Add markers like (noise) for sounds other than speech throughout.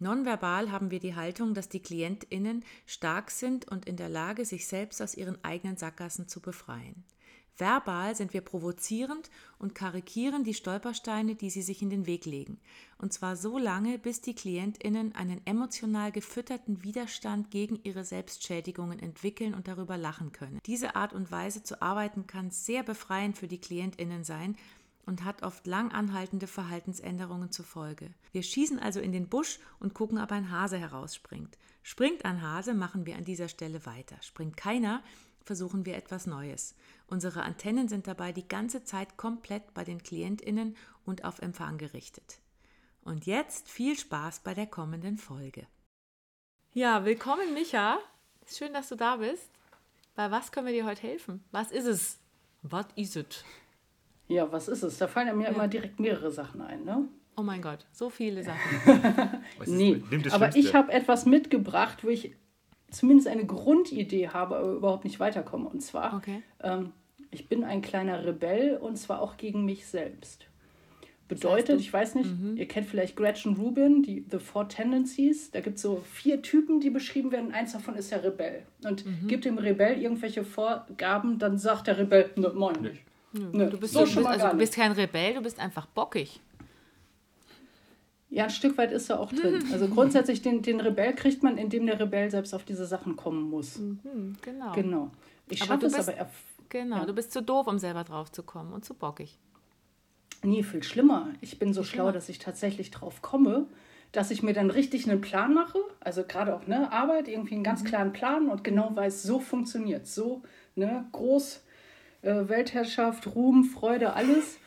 Nonverbal haben wir die Haltung, dass die KlientInnen stark sind und in der Lage, sich selbst aus ihren eigenen Sackgassen zu befreien. Verbal sind wir provozierend und karikieren die Stolpersteine, die sie sich in den Weg legen. Und zwar so lange, bis die KlientInnen einen emotional gefütterten Widerstand gegen ihre Selbstschädigungen entwickeln und darüber lachen können. Diese Art und Weise zu arbeiten kann sehr befreiend für die KlientInnen sein, und hat oft lang anhaltende Verhaltensänderungen zur Folge. Wir schießen also in den Busch und gucken, ob ein Hase herausspringt. Springt ein Hase, machen wir an dieser Stelle weiter. Springt keiner, versuchen wir etwas Neues. Unsere Antennen sind dabei die ganze Zeit komplett bei den Klientinnen und auf Empfang gerichtet. Und jetzt viel Spaß bei der kommenden Folge. Ja, willkommen Micha. Schön, dass du da bist. Bei was können wir dir heute helfen? Was ist es? Was ist es? Ja, was ist es? Da fallen mir ja. immer direkt mehrere Sachen ein, ne? Oh mein Gott, so viele Sachen. (laughs) nee, aber ich habe etwas mitgebracht, wo ich zumindest eine Grundidee habe, aber überhaupt nicht weiterkomme. Und zwar, okay. ähm, ich bin ein kleiner Rebell und zwar auch gegen mich selbst. Bedeutet, ich weiß nicht, mhm. ihr kennt vielleicht Gretchen Rubin, die The Four Tendencies. Da gibt es so vier Typen, die beschrieben werden. Eins davon ist der Rebell. Und mhm. gibt dem Rebell irgendwelche Vorgaben, dann sagt der Rebell, ne, moin nicht. Nö, du bist, so du, bist, also, du bist kein Rebell, du bist einfach bockig. Ja, ein Stück weit ist er auch drin. (laughs) Also grundsätzlich den, den Rebell kriegt man, indem der Rebell selbst auf diese Sachen kommen muss. Mhm, genau. Genau. Ich schaffe es aber. Genau, ja. du bist zu doof, um selber drauf zu kommen und zu bockig. Nee, viel schlimmer. Ich bin so schlau, dass ich tatsächlich drauf komme, dass ich mir dann richtig einen Plan mache. Also gerade auch ne, Arbeit, irgendwie einen ganz mhm. klaren Plan und genau weiß, so funktioniert So ne, groß äh, Weltherrschaft, Ruhm, Freude, alles.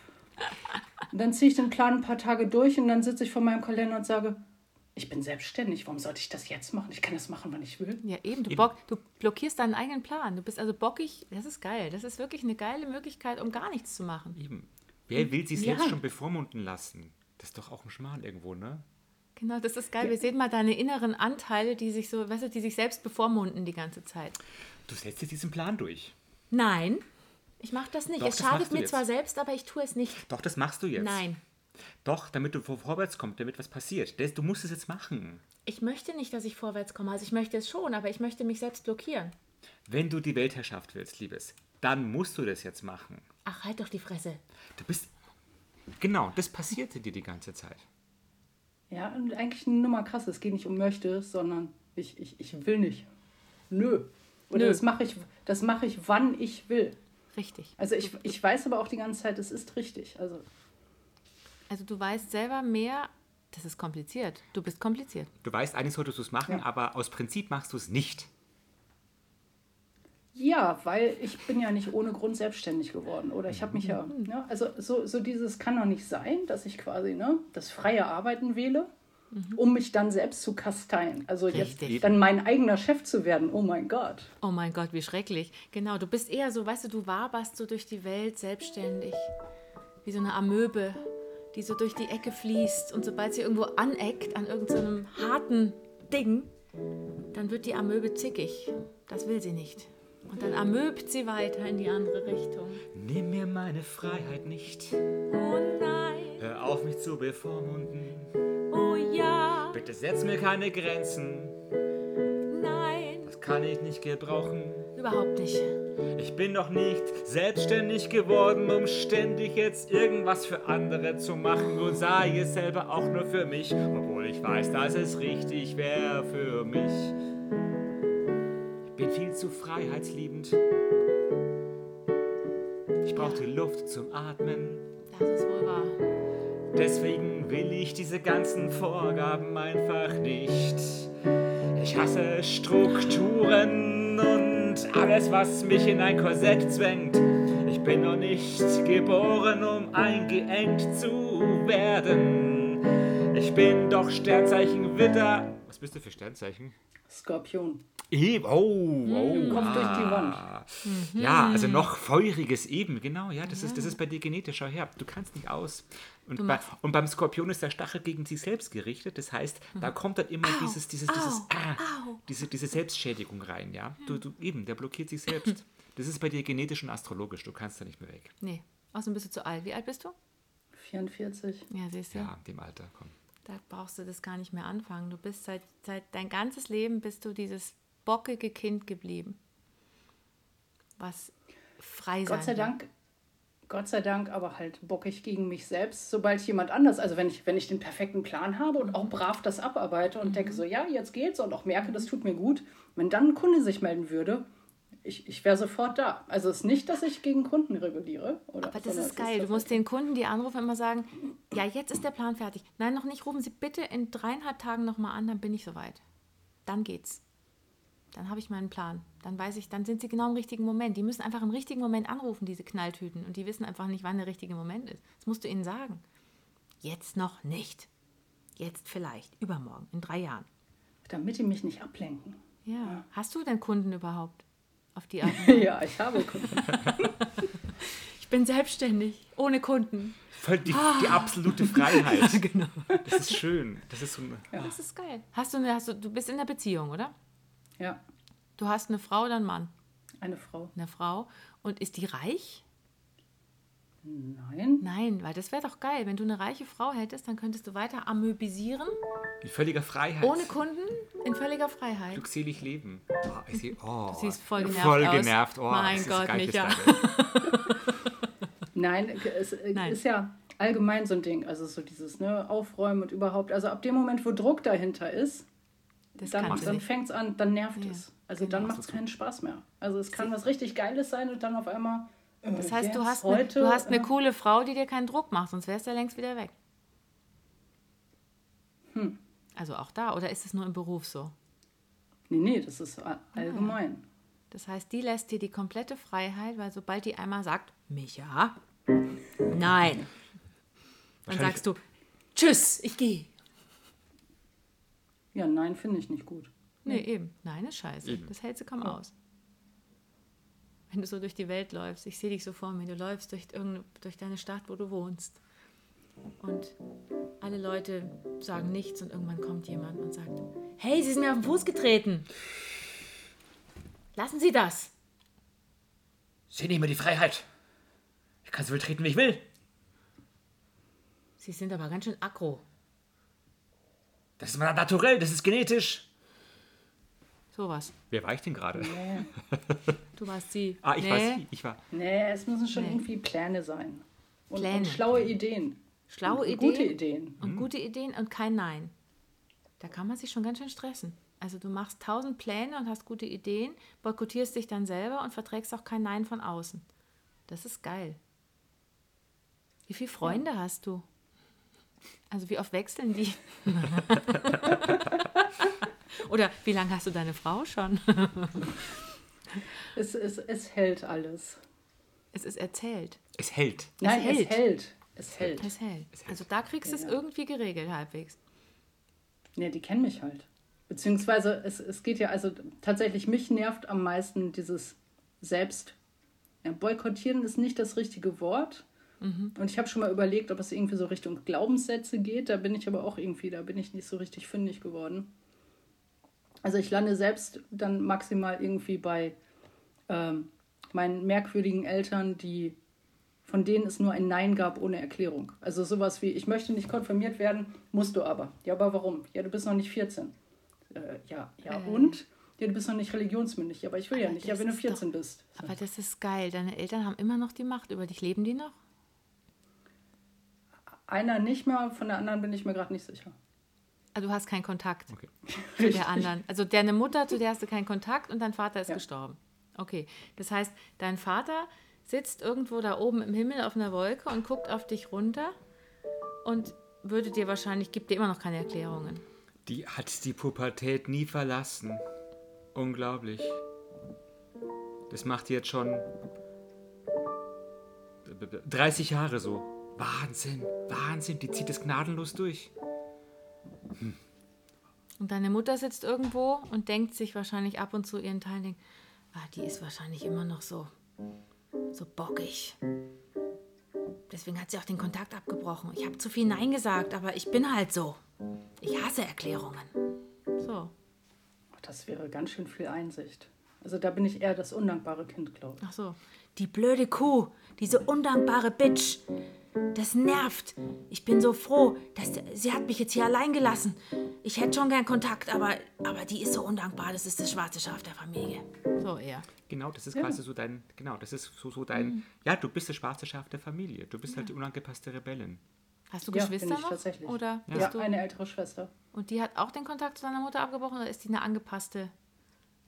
Und dann ziehe ich den Plan ein paar Tage durch und dann sitze ich vor meinem Kalender und sage, ich bin selbstständig, warum sollte ich das jetzt machen? Ich kann das machen, wann ich will. Ja, eben, du, eben. Bock, du blockierst deinen eigenen Plan. Du bist also bockig, das ist geil. Das ist wirklich eine geile Möglichkeit, um gar nichts zu machen. Eben. Wer will sich selbst ja. schon bevormunden lassen? Das ist doch auch ein Schmarrn irgendwo, ne? Genau, das ist geil. Ja. Wir sehen mal deine inneren Anteile, die sich so, weißt du, die sich selbst bevormunden die ganze Zeit. Du setzt dir diesen Plan durch. Nein, ich mache das nicht. Doch, es schadet mir jetzt. zwar selbst, aber ich tue es nicht. Doch, das machst du jetzt. Nein. Doch, damit du vorwärts kommst, damit was passiert. Du musst es jetzt machen. Ich möchte nicht, dass ich vorwärts komme. Also ich möchte es schon, aber ich möchte mich selbst blockieren. Wenn du die Weltherrschaft willst, Liebes, dann musst du das jetzt machen. Ach, halt doch die Fresse. Du bist. Genau, das passierte dir die ganze Zeit. Ja, und eigentlich eine Nummer krass. Es geht nicht um möchte, sondern ich, ich, ich will nicht. Nö. Oder Nö. das mache ich, mach ich, wann ich will. Richtig. Also ich, ich weiß aber auch die ganze Zeit, es ist richtig. Also, also du weißt selber mehr, das ist kompliziert. Du bist kompliziert. Du weißt, eigentlich solltest du es machen, ja. aber aus Prinzip machst du es nicht. Ja, weil ich bin ja nicht ohne Grund selbstständig geworden. Oder ich habe mich ja, mhm. ne, also so, so dieses kann doch nicht sein, dass ich quasi ne, das freie Arbeiten wähle mhm. um mich dann selbst zu kasteien. Also Richtig. jetzt dann mein eigener Chef zu werden. Oh mein Gott. Oh mein Gott, wie schrecklich. Genau, du bist eher so, weißt du, du waberst so durch die Welt selbstständig. Wie so eine Amöbe, die so durch die Ecke fließt. Und sobald sie irgendwo aneckt an irgendeinem so harten Ding, dann wird die Amöbe zickig. Das will sie nicht. Und dann amöbt sie weiter in die andere Richtung. Nimm mir meine Freiheit nicht. Oh nein. Hör auf, mich zu bevormunden. Bitte setz mir keine Grenzen. Nein. Das kann ich nicht gebrauchen. Überhaupt nicht. Ich bin noch nicht selbstständig geworden, um ständig jetzt irgendwas für andere zu machen und sei es selber auch nur für mich, obwohl ich weiß, dass es richtig wäre für mich. Ich bin viel zu freiheitsliebend. Ich brauche die Luft zum Atmen. Das ist wohl wahr. Deswegen will ich diese ganzen Vorgaben einfach nicht. Ich hasse Strukturen und alles, was mich in ein Korsett zwängt. Ich bin noch nicht geboren, um eingeengt zu werden. Ich bin doch Sternzeichen Witter. Was bist du für Sternzeichen? Skorpion. Eben, oh, oh. Kopf ah. durch die Wand. Mhm. Ja, also noch feuriges eben, genau, ja, das, ja. Ist, das ist bei dir genetisch. Schau her, du kannst nicht aus. Und, bei, und beim Skorpion ist der Stachel gegen sich selbst gerichtet. Das heißt, mhm. da kommt dann immer au, dieses, dieses, dieses, au, ah, diese, diese Selbstschädigung rein, ja. Du, du, eben, der blockiert sich selbst. (laughs) Das ist bei dir genetisch und astrologisch, du kannst da nicht mehr weg. Nee, außerdem bist du zu alt. Wie alt bist du? 44. Ja, siehst du. Ja, dem Alter, komm. Da brauchst du das gar nicht mehr anfangen. Du bist seit, seit dein ganzes Leben bist du dieses bockige Kind geblieben. Was frei sein Gott sei Dank Gott sei Dank aber halt bockig gegen mich selbst, sobald jemand anders, also wenn ich, wenn ich den perfekten Plan habe und auch brav das abarbeite und denke so, ja, jetzt geht's und auch merke, das tut mir gut, wenn dann ein Kunde sich melden würde, ich, ich wäre sofort da. Also es ist nicht, dass ich gegen Kunden reguliere. Oder, aber das ist geil. Ist du musst den Kunden, die anrufen, immer sagen, ja, jetzt ist der Plan fertig. Nein, noch nicht. Rufen Sie bitte in dreieinhalb Tagen nochmal an, dann bin ich soweit. Dann geht's. Dann habe ich meinen Plan. Dann weiß ich, dann sind sie genau im richtigen Moment. Die müssen einfach im richtigen Moment anrufen, diese Knalltüten. Und die wissen einfach nicht, wann der richtige Moment ist. Das musst du ihnen sagen. Jetzt noch nicht. Jetzt vielleicht. Übermorgen, in drei Jahren. Damit die mich nicht ablenken. Ja. ja. Hast du denn Kunden überhaupt? Auf die Art? (laughs) ja, ich habe Kunden. (laughs) ich bin selbstständig, ohne Kunden. Voll die, ah. die absolute Freiheit. (laughs) ja, genau. Das ist schön. Das ist so ja. Das ist geil. Hast du, eine, hast du, du bist in der Beziehung, oder? Ja. Du hast eine Frau oder einen Mann? Eine Frau. Eine Frau. Und ist die reich? Nein. Nein, weil das wäre doch geil. Wenn du eine reiche Frau hättest, dann könntest du weiter amöbisieren. In völliger Freiheit. Ohne Kunden, in völliger Freiheit. Glückselig leben. Oh, ich, oh, du siehst voll genervt voll aus. genervt. Oh, mein Gott, Micha. (laughs) Nein, es Nein. ist ja allgemein so ein Ding. Also so dieses ne, Aufräumen und überhaupt. Also ab dem Moment, wo Druck dahinter ist, das dann, dann fängt es an, dann nervt ja. es. Also genau. dann macht es keinen Spaß mehr. Also es kann was richtig Geiles sein und dann auf einmal. Äh, das heißt, du hast, heute, eine, du hast eine äh, coole Frau, die dir keinen Druck macht, sonst wärst du ja längst wieder weg. Hm. Also auch da, oder ist es nur im Beruf so? Nee, nee, das ist allgemein. Ah. Das heißt, die lässt dir die komplette Freiheit, weil sobald die einmal sagt, Micha, (laughs) nein, dann sagst du, tschüss, ich gehe. Ja, nein, finde ich nicht gut. Nee, nee, eben. Nein ist scheiße. Eben. Das hält sie kaum ja. aus. Wenn du so durch die Welt läufst, ich sehe dich so vor mir, du läufst durch, durch deine Stadt, wo du wohnst. Und alle Leute sagen nichts und irgendwann kommt jemand und sagt, hey, Sie sind mir auf den Fuß getreten. Lassen Sie das. Sie nehmen mir die Freiheit. Ich kann so viel treten, wie ich will. Sie sind aber ganz schön aggro. Das ist mal naturell, das ist genetisch. Sowas. Wer war ich denn gerade? Nee. (laughs) Du warst sie. Ah, ich nee. war sie. Ich war. Nee, es müssen schon nee. irgendwie Pläne sein. Und, Pläne. und schlaue Ideen. Schlaue und Ideen. Gute Ideen. Und mhm. gute Ideen und kein Nein. Da kann man sich schon ganz schön stressen. Also du machst tausend Pläne und hast gute Ideen, boykottierst dich dann selber und verträgst auch kein Nein von außen. Das ist geil. Wie viele Freunde ja. hast du? Also wie oft wechseln die? (laughs) Oder wie lange hast du deine Frau schon? es, es, es hält alles. Es ist erzählt. Es hält. Nein, es hält. Es hält. Es hält. Es hält. Also da kriegst du ja. es irgendwie geregelt halbwegs. Ja, die kennen mich halt. Beziehungsweise es, es geht ja, also tatsächlich, mich nervt am meisten dieses Selbst. Ja, boykottieren ist nicht das richtige Wort, Mhm. Und ich habe schon mal überlegt, ob es irgendwie so Richtung Glaubenssätze geht. Da bin ich aber auch irgendwie, da bin ich nicht so richtig fündig geworden. Also ich lande selbst dann maximal irgendwie bei ähm, meinen merkwürdigen Eltern, die von denen es nur ein Nein gab ohne Erklärung. Also sowas wie, ich möchte nicht konfirmiert werden, musst du aber. Ja, aber warum? Ja, du bist noch nicht 14. Äh, ja, ja äh. und? Ja, du bist noch nicht religionsmündig. Ja, aber ich will aber ja nicht. Ja, wenn du 14 doch, bist. Aber das ist geil. Deine Eltern haben immer noch die Macht über dich. Leben die noch? Einer nicht mehr, von der anderen bin ich mir gerade nicht sicher. Also du hast keinen Kontakt okay. zu der anderen. Also deine Mutter, zu der hast du keinen Kontakt und dein Vater ist ja. gestorben. Okay, das heißt, dein Vater sitzt irgendwo da oben im Himmel auf einer Wolke und guckt auf dich runter und würde dir wahrscheinlich, gibt dir immer noch keine Erklärungen. Die hat die Pubertät nie verlassen. Unglaublich. Das macht jetzt schon 30 Jahre so. Wahnsinn, Wahnsinn, die zieht es gnadenlos durch. Hm. Und deine Mutter sitzt irgendwo und denkt sich wahrscheinlich ab und zu ihren Teilen, denkt, ah, die ist wahrscheinlich immer noch so, so bockig. Deswegen hat sie auch den Kontakt abgebrochen. Ich habe zu viel Nein gesagt, aber ich bin halt so. Ich hasse Erklärungen. So. Das wäre ganz schön viel Einsicht. Also da bin ich eher das undankbare Kind, glaube ich. Ach so. Die blöde Kuh, diese undankbare Bitch. Das nervt. Ich bin so froh, dass sie hat mich jetzt hier allein gelassen. Ich hätte schon gern Kontakt, aber, aber die ist so undankbar. Das ist das schwarze Schaf der Familie. So eher. Genau, das ist ja. quasi so dein, genau, das ist so, so dein, mhm. ja, du bist das schwarze Schaf der Familie. Du bist ja. halt die unangepasste Rebellin. Hast du Geschwister ja, noch? Tatsächlich. Oder ja, ja eine ältere Schwester. Und die hat auch den Kontakt zu deiner Mutter abgebrochen oder ist die eine angepasste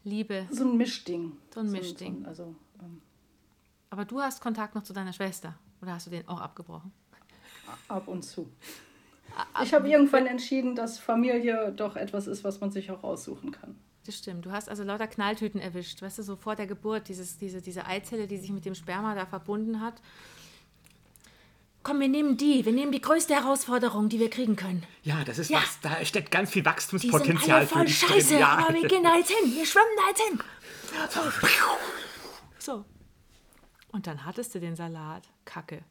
Liebe? So ein Mischding. So ein Mischding. So ein, also, ähm, Aber du hast Kontakt noch zu deiner Schwester oder hast du den auch abgebrochen? Ab und zu. Ich habe irgendwann entschieden, dass Familie doch etwas ist, was man sich auch aussuchen kann. Das stimmt. Du hast also lauter Knalltüten erwischt. Weißt du, so vor der Geburt, dieses, diese, diese Eizelle, die sich mit dem Sperma da verbunden hat komm, wir nehmen die, wir nehmen die größte Herausforderung, die wir kriegen können. Ja, das ist ja. was, da steckt ganz viel Wachstumspotenzial die sind alle voll für Scheiße, drin. Ja. aber wir gehen da jetzt hin, wir schwimmen da jetzt hin. (laughs) So. Und dann hattest du den Salat. Kacke.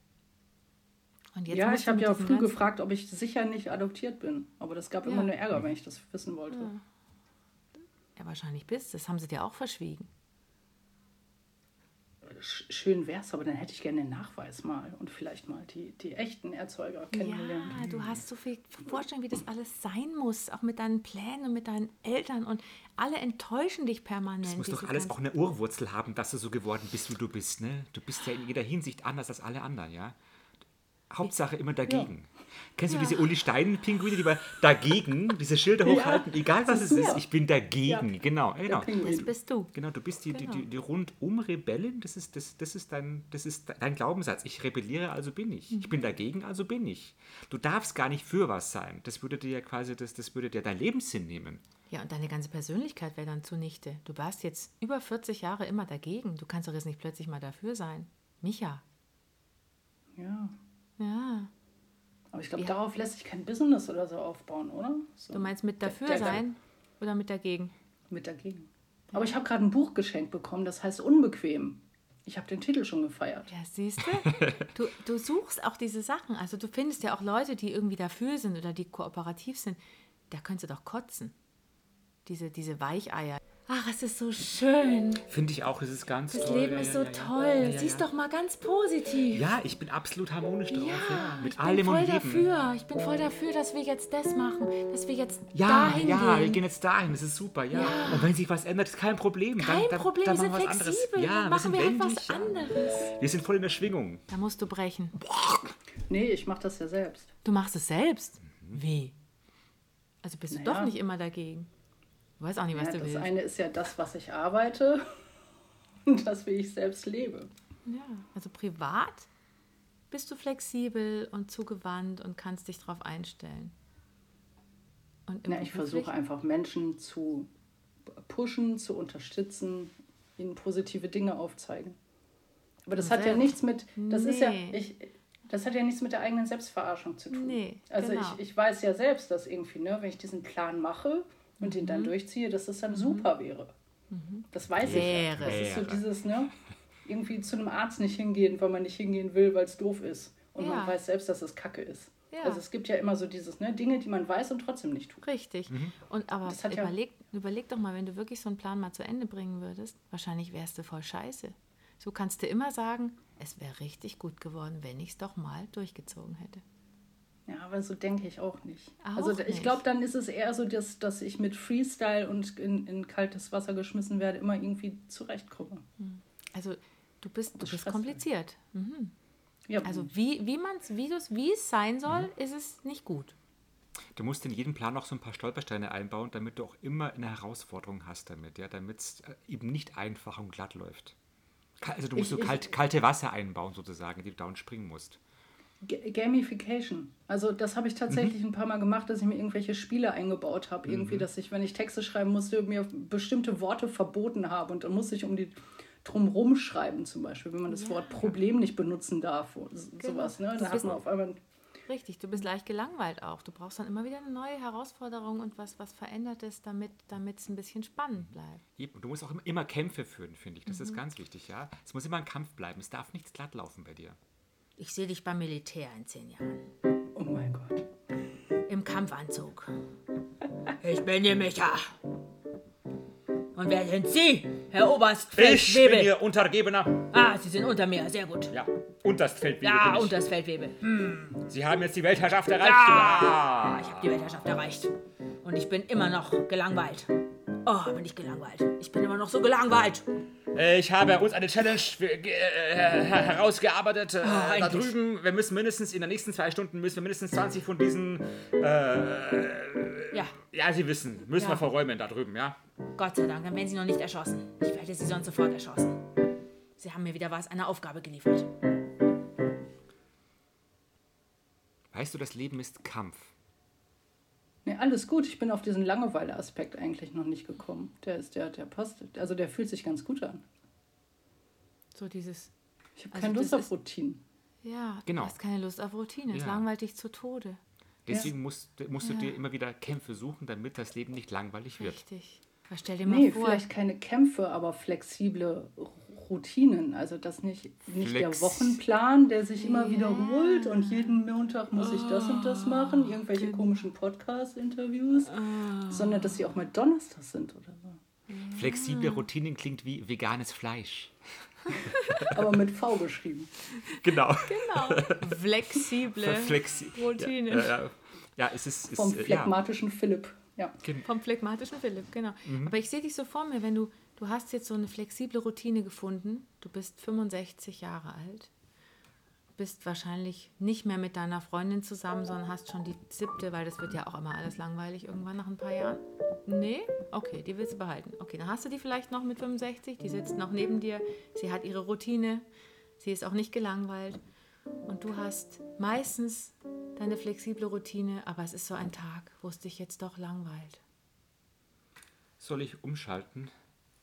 ja, ich habe ja früh gefragt, ob ich sicher nicht adoptiert bin. Aber das gab ja. immer nur Ärger, wenn ich das wissen wollte. Ja. ja, wahrscheinlich bist du. Das haben sie dir auch verschwiegen schön wäre es, aber dann hätte ich gerne den Nachweis mal und vielleicht mal die, die echten Erzeuger kennengelernt. Ja, du hast so viel Vorstellung, wie das alles sein muss, auch mit deinen Plänen und mit deinen Eltern und alle enttäuschen dich permanent. Das muss doch alles auch eine Urwurzel haben, dass du so geworden bist, wie du bist. Ne? Du bist ja in jeder Hinsicht anders als alle anderen, ja. Hauptsache immer dagegen. Ja. Kennst du diese Uli Stein-Pinguine, die mal dagegen diese Schilder hochhalten, ja, egal was es ist, ja. ich bin dagegen. Genau, genau. Das bist du. Genau, du bist die, genau. die, die, die Rundum-Rebellin, das ist, das, das, ist dein, das ist dein Glaubenssatz. Ich rebelliere, also bin ich. Mhm. Ich bin dagegen, also bin ich. Du darfst gar nicht für was sein. Das würde dir ja quasi, das, das würde dir dein Lebenssinn nehmen. Ja, und deine ganze Persönlichkeit wäre dann zunichte. Du warst jetzt über 40 Jahre immer dagegen. Du kannst doch jetzt nicht plötzlich mal dafür sein. Micha. Ja. Ja. Aber ich glaube, ja. darauf lässt sich kein Business oder so aufbauen, oder? So. Du meinst mit dafür der, der, sein oder mit dagegen? Mit dagegen. Aber ich habe gerade ein Buch geschenkt bekommen, das heißt Unbequem. Ich habe den Titel schon gefeiert. Ja, siehst (laughs) du? Du suchst auch diese Sachen. Also du findest ja auch Leute, die irgendwie dafür sind oder die kooperativ sind. Da könntest du doch kotzen. Diese, diese Weicheier. Ach, es ist so schön. Finde ich auch, es ist ganz das toll. Das Leben ist so ja, toll. Ja, Siehst doch mal ganz positiv. Ja, ich bin absolut harmonisch drauf. Ja, mit ich allem bin voll und dafür. Ich bin voll dafür, dass wir jetzt das machen, dass wir jetzt dahin ja, gehen. Ja, wir gehen jetzt dahin. Das ist super. Ja. Und wenn sich was ändert, ist kein Problem. Kein dann, Problem, dann, dann wir sind flexibel. Ja, dann machen wir, wir halt was anderes. Wir sind voll in der Schwingung. Da musst du brechen. Nee, ich mache das ja selbst. Du machst es selbst? Mhm. Wie? Also bist du naja. doch nicht immer dagegen. Du weißt auch nicht, was ja, du das willst. Das eine ist ja das, was ich arbeite (laughs) und das, wie ich selbst lebe. Ja, also privat bist du flexibel und zugewandt und kannst dich darauf einstellen. Und ja, ich versuche einfach Menschen zu pushen, zu unterstützen, ihnen positive Dinge aufzeigen. Aber das hat ja nichts mit, das nee. ist ja, ich, das hat ja nichts mit der eigenen Selbstverarschung zu tun. Nee, also genau. ich, ich weiß ja selbst, dass irgendwie, ne, wenn ich diesen Plan mache, und den dann mhm. durchziehe, dass das dann mhm. super wäre. Mhm. Das weiß wäre. ich. Ja. Das ist so dieses, ne? Irgendwie zu einem Arzt nicht hingehen, weil man nicht hingehen will, weil es doof ist. Und ja. man weiß selbst, dass es Kacke ist. Ja. Also es gibt ja immer so dieses, ne, Dinge, die man weiß und trotzdem nicht tut. Richtig. Mhm. Und aber überleg, ja überleg doch mal, wenn du wirklich so einen Plan mal zu Ende bringen würdest, wahrscheinlich wärst du voll scheiße. So kannst du immer sagen, es wäre richtig gut geworden, wenn ich es doch mal durchgezogen hätte. Ja, aber so denke ich auch nicht. Auch also ich glaube, dann ist es eher so, dass, dass ich mit Freestyle und in, in kaltes Wasser geschmissen werde, immer irgendwie zurechtkomme. Hm. Also du bist, du bist kompliziert. Mhm. Ja. Also wie, wie, man's, wie, wie es sein soll, mhm. ist es nicht gut. Du musst in jedem Plan noch so ein paar Stolpersteine einbauen, damit du auch immer eine Herausforderung hast damit, ja, damit es äh, eben nicht einfach und glatt läuft. Also du musst ich, so kalt, kalte Wasser einbauen sozusagen, die du down springen musst. Gamification. Also das habe ich tatsächlich mhm. ein paar Mal gemacht, dass ich mir irgendwelche Spiele eingebaut habe. Mhm. Irgendwie, dass ich, wenn ich Texte schreiben musste, mir bestimmte Worte verboten habe. Und dann musste ich um die drumrum schreiben zum Beispiel, wenn man das ja. Wort Problem nicht benutzen darf. Genau. Sowas. Ne? Dann hat man auf einmal Richtig, du bist leicht gelangweilt auch. Du brauchst dann immer wieder eine neue Herausforderung und was, was Verändertes, damit es ein bisschen spannend bleibt. Du musst auch immer Kämpfe führen, finde ich. Das mhm. ist ganz wichtig, ja. Es muss immer ein Kampf bleiben. Es darf nichts glatt laufen bei dir. Ich sehe dich beim Militär in zehn Jahren. Oh mein Gott. Im Kampfanzug. (laughs) Ich bin die Micha. Und wer sind Sie, Herr Oberst Ich bin Ihr Untergebener. Ah, Sie sind unter mir, sehr gut. Ja, Unterstfeldwebel. Ja, Unterstfeldwebel. Hm. Sie haben jetzt die Weltherrschaft erreicht. Ja, ich habe die Weltherrschaft erreicht. Und ich bin immer noch gelangweilt. Oh, bin ich gelangweilt. Ich bin immer noch so gelangweilt. Äh, ich habe uns eine Challenge äh, herausgearbeitet. Äh, oh, da drüben, wir müssen mindestens in den nächsten zwei Stunden müssen wir mindestens 20 von diesen. Äh, ja. Ja, Sie wissen, müssen ja. wir verräumen da drüben, ja? Gott sei Dank, dann wären Sie noch nicht erschossen. Ich hätte Sie sonst sofort erschossen. Sie haben mir wieder was, eine Aufgabe geliefert. Weißt du, das Leben ist Kampf. Nee, alles gut. Ich bin auf diesen Langeweile-Aspekt eigentlich noch nicht gekommen. Der ist der, der passt. Also der fühlt sich ganz gut an. So dieses. Ich habe also keine Lust auf Routine. Ja, genau. du hast keine Lust auf Routine. Es ja. langweilt dich zu Tode. Deswegen ja. musst, musst du ja. dir immer wieder Kämpfe suchen, damit das Leben nicht langweilig wird. Richtig. Stell dir mal nee, vor. vielleicht keine Kämpfe, aber flexible Routinen. Also das nicht, nicht der Wochenplan, der sich immer wiederholt und jeden Montag muss ich das und das machen, irgendwelche komischen Podcast-Interviews, oh. sondern dass sie auch mal Donnerstag sind oder so. Flexible Routinen klingt wie veganes Fleisch. (laughs) Aber mit V geschrieben. Genau. Genau. Flexible Flexi Routinen. Ja, ja, ja, es ist. ist Vom phlegmatischen ja. Philipp. Ja. Vom phlegmatischen Philipp, genau. Mhm. Aber ich sehe dich so vor mir, wenn du Du hast jetzt so eine flexible Routine gefunden. Du bist 65 Jahre alt. Bist wahrscheinlich nicht mehr mit deiner Freundin zusammen, sondern hast schon die siebte, weil das wird ja auch immer alles langweilig irgendwann nach ein paar Jahren. Nee? Okay, die willst du behalten. Okay, dann hast du die vielleicht noch mit 65. Die sitzt noch neben dir. Sie hat ihre Routine. Sie ist auch nicht gelangweilt. Und du hast meistens deine flexible Routine, aber es ist so ein Tag, wo es dich jetzt doch langweilt. Soll ich umschalten?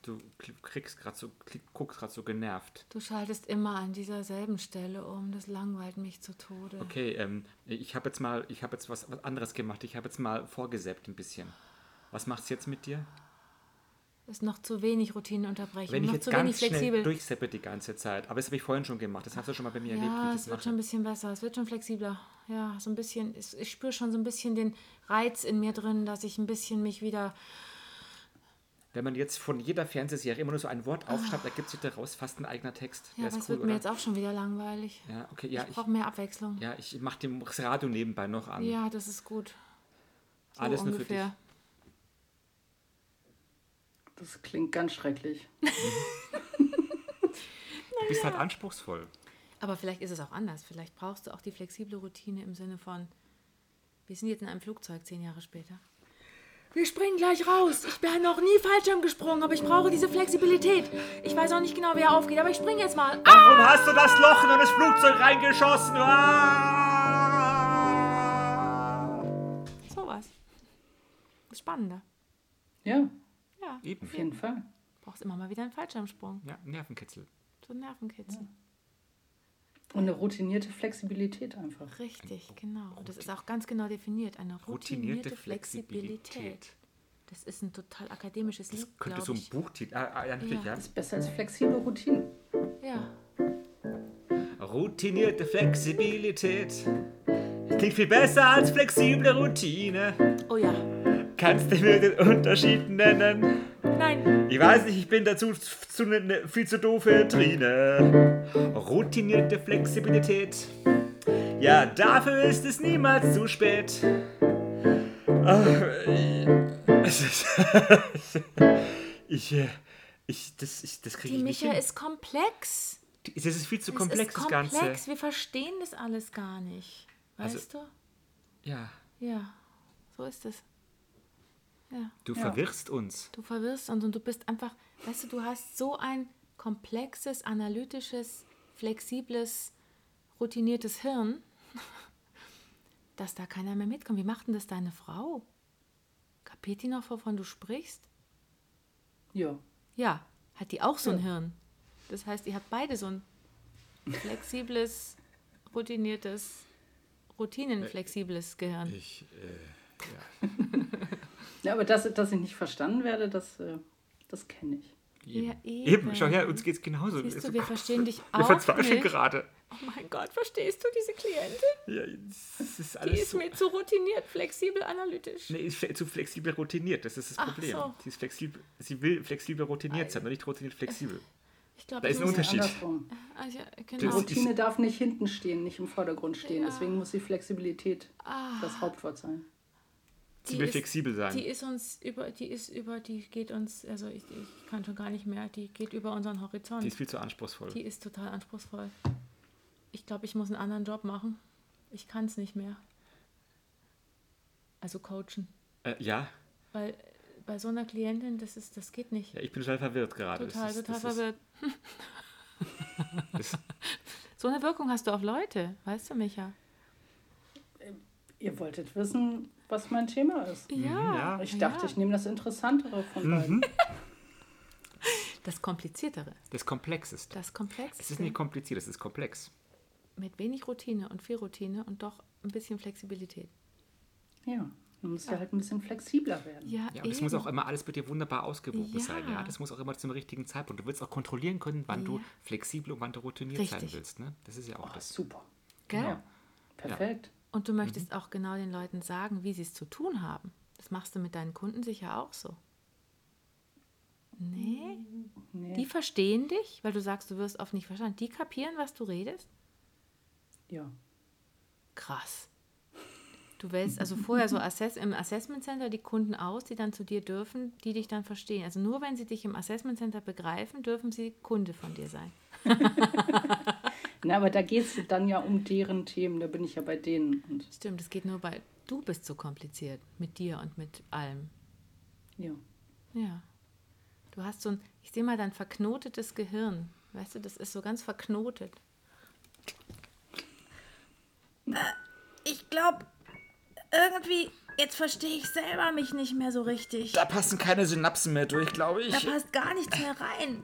Du kriegst grad so, guckst gerade so genervt. Du schaltest immer an dieser selben Stelle um. Das langweilt mich zu Tode. Okay, ähm, ich habe jetzt mal, ich habe jetzt was, was anderes gemacht. Ich habe jetzt mal vorgesäppt ein bisschen. Was macht's jetzt mit dir? Ist noch zu wenig Routineunterbrechung. Wenn ich noch jetzt zu ganz wenig flexibel. durchseppe die ganze Zeit. Aber das habe ich vorhin schon gemacht. Das hast du schon mal bei mir ja, erlebt. Ja, es wird mache. schon ein bisschen besser. Es wird schon flexibler. Ja, so ein bisschen. Ich spüre schon so ein bisschen den Reiz in mir drin, dass ich ein bisschen mich wieder wenn man jetzt von jeder Fernsehserie immer nur so ein Wort aufschreibt, oh. ergibt sich daraus fast ein eigener Text. Ja, das cool, wird oder? mir jetzt auch schon wieder langweilig. Ja, okay, ja. Ich brauche mehr Abwechslung. Ja, ich mache das Radio nebenbei noch an. Ja, das ist gut. So Alles ungefähr. nur für dich. Das klingt ganz schrecklich. (laughs) du bist halt anspruchsvoll. Aber vielleicht ist es auch anders. Vielleicht brauchst du auch die flexible Routine im Sinne von, wir sind jetzt in einem Flugzeug zehn Jahre später. Wir springen gleich raus. Ich bin noch nie Fallschirm gesprungen, aber ich brauche diese Flexibilität. Ich weiß auch nicht genau, wie er aufgeht, aber ich springe jetzt mal. Ah! Warum hast du das Loch in das Flugzeug reingeschossen? Ah! Sowas. Das ist spannender. Ja. Ja. Eben. Auf jeden Fall. Du brauchst immer mal wieder einen Fallschirmsprung. Ja, Nervenkitzel. So ein Nervenkitzel. Ja. Und eine routinierte Flexibilität einfach. Richtig, genau. Und das ist auch ganz genau definiert. Eine routinierte, routinierte Flexibilität. Flexibilität. Das ist ein total akademisches Lied. Das könnte so ein Buchtitel. Ah, ja, ja. Das ist besser als flexible Routine. Ja. Routinierte Flexibilität. Klingt viel besser als flexible Routine. Oh ja. Kannst du mir den Unterschied nennen? Nein. Ich weiß nicht, ich bin dazu zu, ne, ne, viel zu doof für Trine. Routinierte Flexibilität. Ja, dafür ist es niemals zu spät. ich, ich, das, ich, das kriege ich nicht. Die Micha ist komplex. Das ist viel zu komplex, das, komplex. Ganze. Wir verstehen das alles gar nicht. Weißt also, du? Ja. Ja, so ist es. Ja. Du ja. verwirrst uns. Du verwirrst uns und du bist einfach, weißt du, du hast so ein komplexes, analytisches, flexibles, routiniertes Hirn, (laughs) dass da keiner mehr mitkommt. Wie macht denn das deine Frau? Kapiert die noch, wovon du sprichst? Ja. Ja, hat die auch so ein ja. Hirn. Das heißt, ihr habt beide so ein flexibles, (laughs) routiniertes, routinenflexibles Gehirn. Ich, äh, ja. (laughs) ja, aber dass, dass ich nicht verstanden werde, das, äh, das kenne ich. Eben. Ja, eben. eben. Schau her, uns geht es genauso. Siehst du, wir verstehen dich auch Wir verzweifeln gerade. Oh mein Gott, verstehst du diese Klientin? Ja, das ist alles Die ist so. mir zu routiniert, flexibel, analytisch. Nee, ist zu flexibel routiniert, das ist das Problem. So. Sie, ist flexibel, sie will flexibel routiniert also. sein, aber nicht routiniert flexibel. Ich glaub, da ist ein Unterschied. Ja, genau. Die Routine darf nicht hinten stehen, nicht im Vordergrund stehen. Ja. Deswegen muss die Flexibilität ah. das Hauptwort sein. Sie will ist, flexibel sein. Die ist uns über, die ist über, die geht uns, also ich, ich kann schon gar nicht mehr, die geht über unseren Horizont. Die ist viel zu anspruchsvoll. Die ist total anspruchsvoll. Ich glaube, ich muss einen anderen Job machen. Ich kann es nicht mehr. Also coachen. Äh, ja. Weil bei so einer Klientin, das ist, das geht nicht. Ja, ich bin total verwirrt gerade. Total, ist, total verwirrt. (laughs) (laughs) so eine Wirkung hast du auf Leute, weißt du, Micha? Ihr wolltet wissen, was mein Thema ist. Ja. Mhm, ja. Ich dachte, ja. ich nehme das Interessantere von mhm. beiden. Das Kompliziertere. Das Komplexeste. Das Komplexeste. Es ist nicht kompliziert, es ist komplex. Mit wenig Routine und viel Routine und doch ein bisschen Flexibilität. Ja. Man muss ja halt ein bisschen flexibler werden. Ja, ja und es muss auch immer alles bei dir wunderbar ausgewogen ja. sein. Ja, das muss auch immer zum richtigen Zeitpunkt. Du willst auch kontrollieren können, wann ja. du flexibel und wann du routiniert Richtig. sein willst. Ne? Das ist ja auch oh, das. Super. Genau. Perfekt. Und du möchtest mhm. auch genau den Leuten sagen, wie sie es zu tun haben. Das machst du mit deinen Kunden sicher auch so. Nee? nee. Die verstehen dich, weil du sagst, du wirst oft nicht verstanden. Die kapieren, was du redest? Ja. Krass. Du wählst also vorher so Assess im Assessment Center die Kunden aus, die dann zu dir dürfen, die dich dann verstehen. Also nur wenn sie dich im Assessment Center begreifen, dürfen sie Kunde von dir sein. (laughs) Na, aber da geht es dann ja um deren Themen, da bin ich ja bei denen. Und Stimmt, es geht nur bei, du bist so kompliziert mit dir und mit allem. Ja. Ja. Du hast so ein, ich sehe mal dein verknotetes Gehirn. Weißt du, das ist so ganz verknotet. Ich glaube, irgendwie, jetzt verstehe ich selber mich nicht mehr so richtig. Da passen keine Synapsen mehr durch, glaube ich. Da passt gar nichts mehr rein.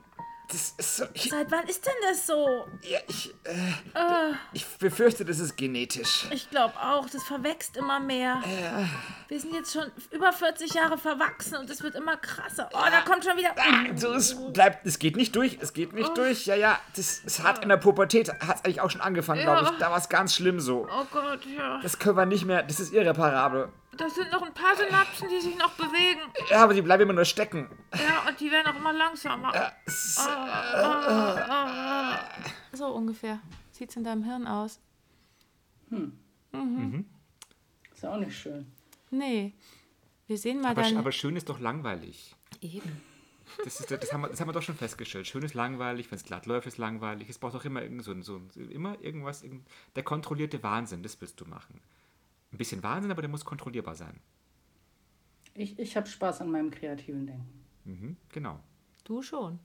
Das ist so. Ich, Seit wann ist denn das so? Ja, ich. Äh, uh, ich befürchte, das ist genetisch. Ich glaube auch, das verwächst immer mehr. Ja. Wir sind jetzt schon über 40 Jahre verwachsen und es wird immer krasser. Oh, da kommt schon wieder. Ah, so, es bleibt. Es geht nicht durch. Es geht nicht oh. durch. Ja, ja. Das, es hat in der Pubertät hat eigentlich auch schon angefangen, ja. glaube ich. Da war es ganz schlimm so. Oh Gott, ja. Das können wir nicht mehr. Das ist irreparabel. Das sind noch ein paar Synapsen, die sich noch bewegen. Ja, aber die bleiben immer nur stecken. Ja, und die werden auch immer langsamer. Ja, ah, ah, ah, so ungefähr. Sieht's in deinem Hirn aus. Hm. Mhm. mhm. Ist auch nicht schön. Nee. Wir sehen mal aber, dann. Aber schön ist doch langweilig. Eben. Das, ist, das, haben wir, das haben wir doch schon festgestellt. Schön ist langweilig, wenn es glatt läuft, ist langweilig. Es braucht doch immer, irgend so, so, immer irgendwas. Der kontrollierte Wahnsinn, das willst du machen ein bisschen Wahnsinn, aber der muss kontrollierbar sein. Ich, ich habe Spaß an meinem kreativen Denken. Mhm, genau. Du schon.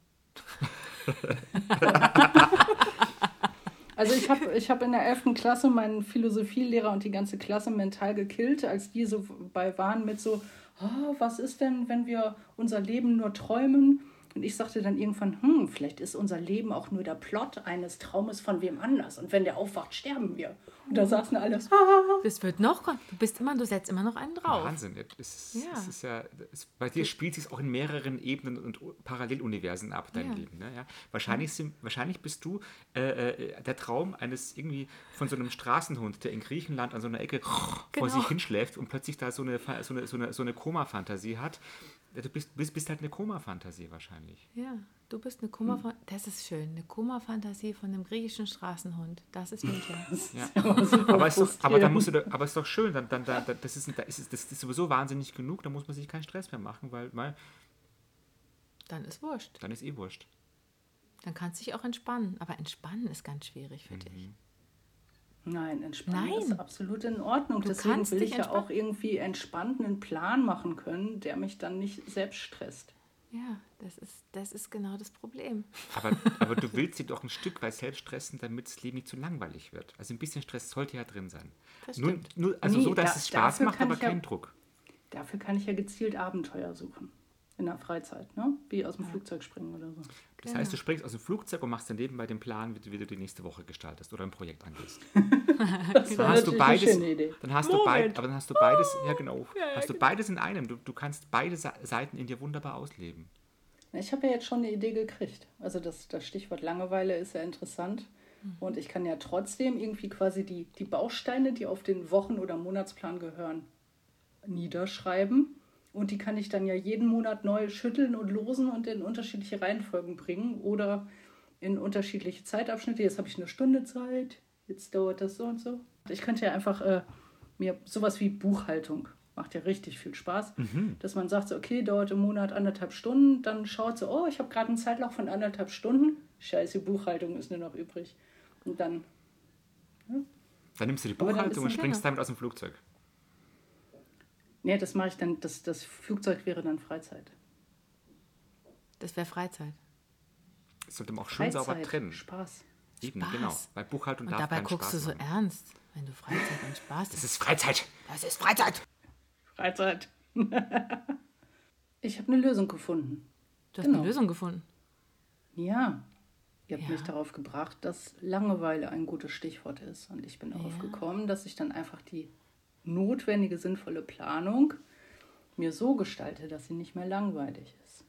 (laughs) also ich habe ich hab in der 11. Klasse meinen Philosophielehrer und die ganze Klasse mental gekillt, als die so bei waren mit so, oh, was ist denn, wenn wir unser Leben nur träumen? Und ich sagte dann irgendwann, hm, vielleicht ist unser Leben auch nur der Plot eines Traumes von wem anders. Und wenn der aufwacht, sterben wir. Und da saßen alle. (laughs) Das wird noch, du bist immer, du setzt immer noch einen drauf. Wahnsinn. Es, ja. es ist ja, es, bei dir spielt sich auch in mehreren Ebenen und Paralleluniversen ab, dein ja. Leben. Ne? Ja? Wahrscheinlich, sind, wahrscheinlich bist du äh, äh, der Traum eines irgendwie von so einem Straßenhund, der in Griechenland an so einer Ecke genau. vor sich hinschläft und plötzlich da so eine, so eine, so eine, so eine Koma-Fantasie hat Du bist, bist, bist halt eine Koma-Fantasie wahrscheinlich. Ja, du bist eine Koma-Fantasie. Hm. Das ist schön. Eine Koma-Fantasie von einem griechischen Straßenhund. Das ist Micha. (laughs) ja. aber, ist doch, aber dann musst du, aber ist doch schön. Dann, dann, dann, das, ist, das, ist, das ist sowieso wahnsinnig genug. Da muss man sich keinen Stress mehr machen, weil, weil dann ist wurscht. Dann ist eh wurscht. Dann kannst du dich auch entspannen. Aber entspannen ist ganz schwierig für mhm. dich. Nein, entspannen Nein. ist absolut in Ordnung. Du Deswegen will ich ja auch irgendwie entspannt einen Plan machen können, der mich dann nicht selbst stresst. Ja, das ist, das ist genau das Problem. Aber, aber du willst sie doch ein Stück weit selbst stressen, damit das Leben nicht zu langweilig wird. Also ein bisschen Stress sollte ja drin sein. Das nur, nur, also nee, so, dass da, es Spaß macht, aber kein ja, Druck. Dafür kann ich ja gezielt Abenteuer suchen. In der Freizeit, ne? Wie aus dem ja. Flugzeug springen oder so. Das genau. heißt, du springst aus dem Flugzeug und machst dann nebenbei den Plan, wie, wie du die nächste Woche gestaltest oder ein Projekt angehst. (laughs) das dann hast du beides. Dann hast du beid, aber dann hast du beides, ja genau, ja, hast du genau. beides in einem. Du, du kannst beide Seiten in dir wunderbar ausleben. Ich habe ja jetzt schon eine Idee gekriegt. Also das, das Stichwort Langeweile ist ja interessant. Mhm. Und ich kann ja trotzdem irgendwie quasi die, die Bausteine, die auf den Wochen- oder Monatsplan gehören, niederschreiben. Und die kann ich dann ja jeden Monat neu schütteln und losen und in unterschiedliche Reihenfolgen bringen oder in unterschiedliche Zeitabschnitte. Jetzt habe ich eine Stunde Zeit, jetzt dauert das so und so. Ich könnte ja einfach äh, mir sowas wie Buchhaltung macht ja richtig viel Spaß, mhm. dass man sagt, so, okay, dauert im Monat anderthalb Stunden, dann schaut so, oh, ich habe gerade einen Zeitlauf von anderthalb Stunden, scheiße, Buchhaltung ist nur noch übrig. Und dann. Ja. Dann nimmst du die Buchhaltung und springst damit aus dem Flugzeug. Nee, das mache ich dann, das, das Flugzeug wäre dann Freizeit. Das wäre Freizeit. Das sollte man auch schön Freizeit, sauber trennen. Spaß. Eben, Spaß. genau. Bei Buchhaltung und darf dabei guckst Spaß du so machen. ernst, wenn du Freizeit und Spaß Das ist Freizeit. Das ist Freizeit. Freizeit. (laughs) ich habe eine Lösung gefunden. Du hast genau. eine Lösung gefunden? Ja. Ihr habt ja. mich darauf gebracht, dass Langeweile ein gutes Stichwort ist. Und ich bin darauf ja. gekommen, dass ich dann einfach die notwendige, sinnvolle Planung mir so gestalte, dass sie nicht mehr langweilig ist.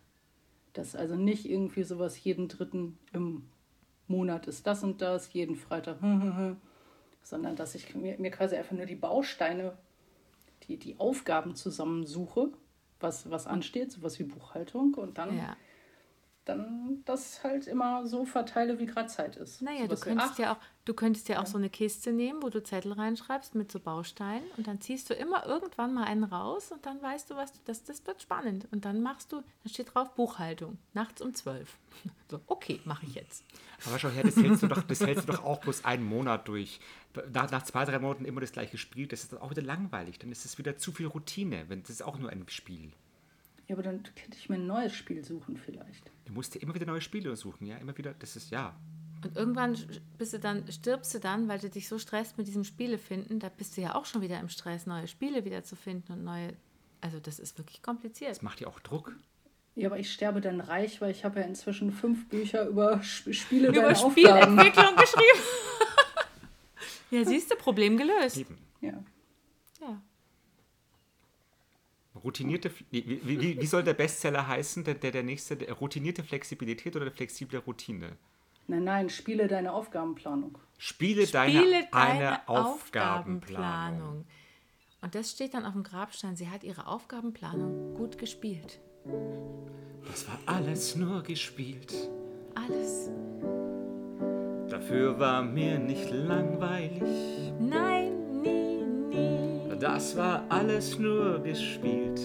Dass also nicht irgendwie sowas jeden dritten im Monat ist das und das, jeden Freitag, sondern dass ich mir, mir quasi einfach nur die Bausteine, die, die Aufgaben zusammensuche, was, was ansteht, sowas wie Buchhaltung und dann ja dann das halt immer so verteile, wie gerade Zeit ist. Naja, so du könntest ja auch, du könntest ja auch ja. so eine Kiste nehmen, wo du Zettel reinschreibst mit so Bausteinen und dann ziehst du immer irgendwann mal einen raus und dann weißt du, was du, das, das wird spannend. Und dann machst du, da steht drauf Buchhaltung, nachts um zwölf. (laughs) So, okay, mache ich jetzt. Aber schau her, das hältst du doch, das hältst du doch auch bloß einen Monat durch. Nach, nach zwei, drei Monaten immer das gleiche Spiel, das ist dann auch wieder langweilig. Dann ist es wieder zu viel Routine, wenn das ist auch nur ein Spiel. Ja, aber dann könnte ich mir ein neues Spiel suchen vielleicht. Du musst dir immer wieder neue Spiele suchen, ja, immer wieder, das ist ja. Und irgendwann bist du dann, stirbst du dann, weil du dich so stresst mit diesem Spiele finden, da bist du ja auch schon wieder im Stress, neue Spiele wieder zu finden und neue. Also das ist wirklich kompliziert. Das macht ja auch Druck. Ja, aber ich sterbe dann reich, weil ich habe ja inzwischen fünf Bücher über Spiele über Spielentwicklung (laughs) geschrieben. (laughs) ja, siehst du, Problem gelöst. Eben. Ja. Routinierte, wie, wie, wie, soll der Bestseller heißen, der, der, der nächste, der, routinierte Flexibilität oder flexible Routine? Nein, nein, spiele deine Aufgabenplanung. Spiele, deine, spiele deine Aufgabenplanung. Aufgabenplanung. Und das steht dann auf dem Grabstein. Sie hat ihre Aufgabenplanung gut gespielt. Das war alles nur gespielt. Alles. Dafür war mir nicht langweilig. Nein, das war alles nur gespielt.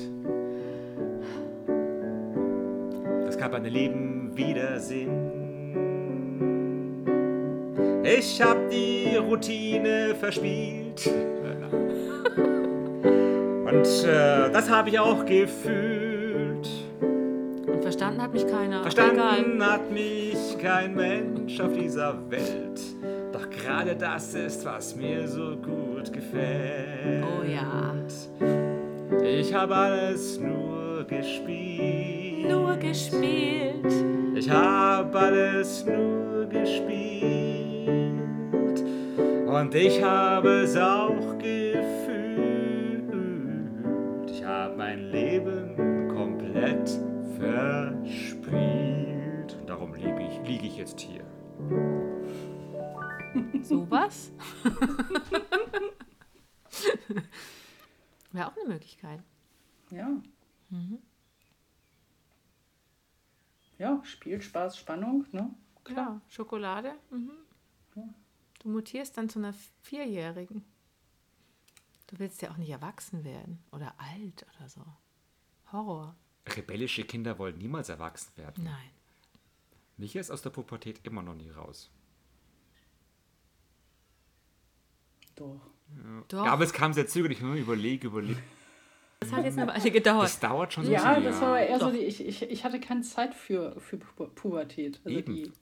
Das gab ein Leben wieder Sinn. Ich hab die Routine verspielt. (laughs) Und äh, das habe ich auch gefühlt. Verstanden hat mich keiner. Verstanden Egal. hat mich kein Mensch auf dieser Welt. Doch gerade das ist, was mir so gut gefällt. Oh ja. Ich habe alles nur gespielt. Nur gespielt. Ich habe alles nur gespielt. Und ich habe es auch gefühlt. Jetzt hier. Sowas? (laughs) Wäre auch eine Möglichkeit. Ja. Mhm. Ja, Spiel, Spaß, Spannung, ne? Klar. Ja, Schokolade. Mhm. Ja. Du mutierst dann zu einer Vierjährigen. Du willst ja auch nicht erwachsen werden oder alt oder so. Horror. Rebellische Kinder wollen niemals erwachsen werden. Nein. Micha ist aus der Pubertät immer noch nie raus. Doch. Ja. Doch. Ja, aber es kam sehr zügig. Ich überlege, überlege. Das hat jetzt eine Weile gedauert. Das dauert schon so Ja, das war eher Doch. so, die, ich, ich, ich hatte keine Zeit für, für Pubertät. Also Eben. die,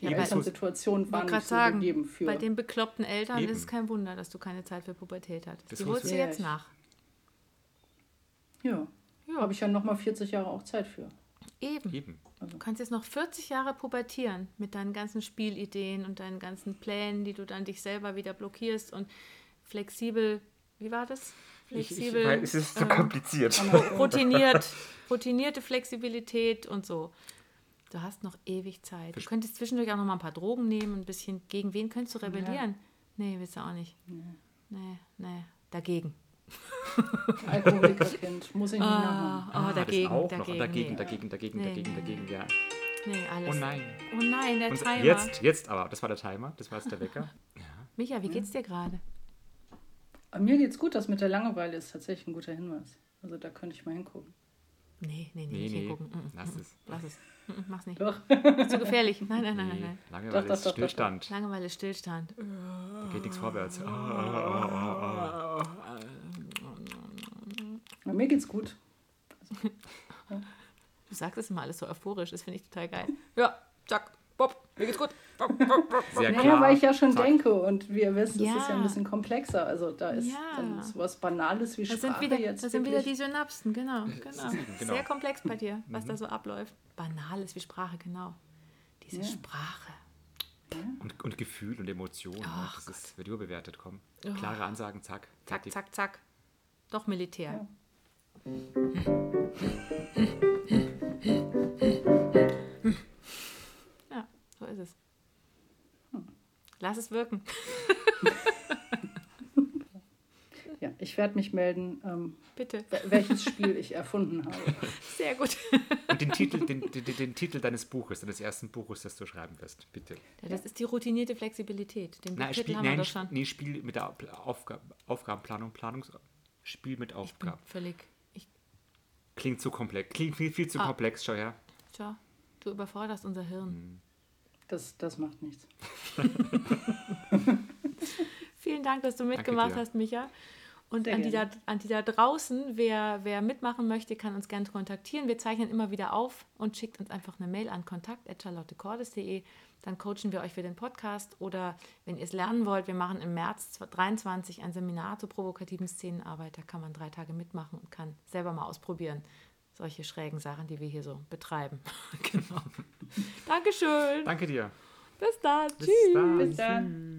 die Elternsituation war nicht so sagen, gegeben für. Bei den bekloppten Eltern Eben. ist es kein Wunder, dass du keine Zeit für Pubertät hattest. Das die holst du jetzt nach. Ja. Ja. Ja. Habe ich ja nochmal 40 Jahre auch Zeit für. Eben. Eben. Also. Du kannst jetzt noch 40 Jahre pubertieren mit deinen ganzen Spielideen und deinen ganzen Plänen, die du dann dich selber wieder blockierst und flexibel, wie war das? Flexibel. Ich, ich, es ist so ähm, kompliziert. (laughs) Routiniert, routinierte Flexibilität und so. Du hast noch ewig Zeit. Du könntest zwischendurch auch noch mal ein paar Drogen nehmen, ein bisschen. Gegen wen könntest du rebellieren? Ja. Nee, willst du auch nicht. Nee, nee, nee. dagegen. Alkoholikerkind, muss ich nicht ah, nachmachen. Oh, ah, dagegen, auch dagegen, noch. dagegen, nee. dagegen, dagegen, nee, dagegen, nee. dagegen, ja. Nee, alles. Oh nein. Oh nein, der Und Timer. Jetzt, jetzt aber, das war der Timer, das war jetzt der Wecker. (laughs) Ja. Micha, wie geht's dir gerade? Mir geht's gut, das mit der Langeweile ist tatsächlich ein guter Hinweis. Also da könnte ich mal hingucken. Nee, nee, nee, nee, nicht nee. hingucken. Mm, mm Lass mm, es. Lass es. Mach's nicht. Doch. Ist zu gefährlich. Nein, nein, nein, nein. Langeweile doch, ist doch, Stillstand. Doch, Langeweile ist Stillstand. Da geht nichts vorwärts. Oh, oh, oh, Na, mir geht's gut. Also, (laughs) ja. Du sagst es immer alles so euphorisch, das finde ich total geil. Ja, zack, Bob, mir geht's gut. Sehr naja, klar. weil ich ja schon Zack. denke und wie ihr wisst, ja. ist es ja ein bisschen komplexer. Also da ist ja. dann sowas Banales wie das Sprache sind wieder, jetzt. Das sind wieder die Synapsen, genau, genau. genau. Sehr komplex bei dir, was mhm. da so abläuft. Banales wie Sprache, genau. Diese ja. Sprache. Und, und, Gefühl und Emotion, oh, das ist, wird überbewertet, komm. Oh. Klare Ansagen, zack. Zack, zack, zack. zack. Doch Militär. So ist es. Lass es wirken. (laughs) ja, ich werde mich melden, ähm, Bitte. welches Spiel ich erfunden habe. Sehr gut. Und den Titel, den, den, den, Titel deines Buches, deines ersten Buches, das du schreiben wirst, bitte. Ja, das ist die routinierte Flexibilität. Den nein, Spiel, haben nein, wir schon. Nee, Spiel mit der Aufgab Aufgabenplanung, Planungs Spiel mit Aufgaben. völlig. Klingt zu komplex. Klingt viel, viel zu ah. komplex, schau her. Schau, du überforderst unser Hirn. Hm. Das, das macht nichts. (laughs) Vielen Dank, dass du mitgemacht hast, Micha. Und an die, da, an die da draußen, wer, wer mitmachen möchte, kann uns gerne kontaktieren. Wir zeichnen immer wieder auf und schickt uns einfach eine Mail an kontakt.charlottecordes.de. Dann coachen wir euch für den Podcast. Oder wenn ihr es lernen wollt, wir machen im März 2023 ein Seminar zur provokativen Szenenarbeit. Da kann man drei Tage mitmachen und kann selber mal ausprobieren, solche schrägen Sachen, die wir hier so betreiben. (laughs) genau. (laughs) Dankeschön. Danke dir. Bis dann. Bis Tschüss. Dann. Bis dann.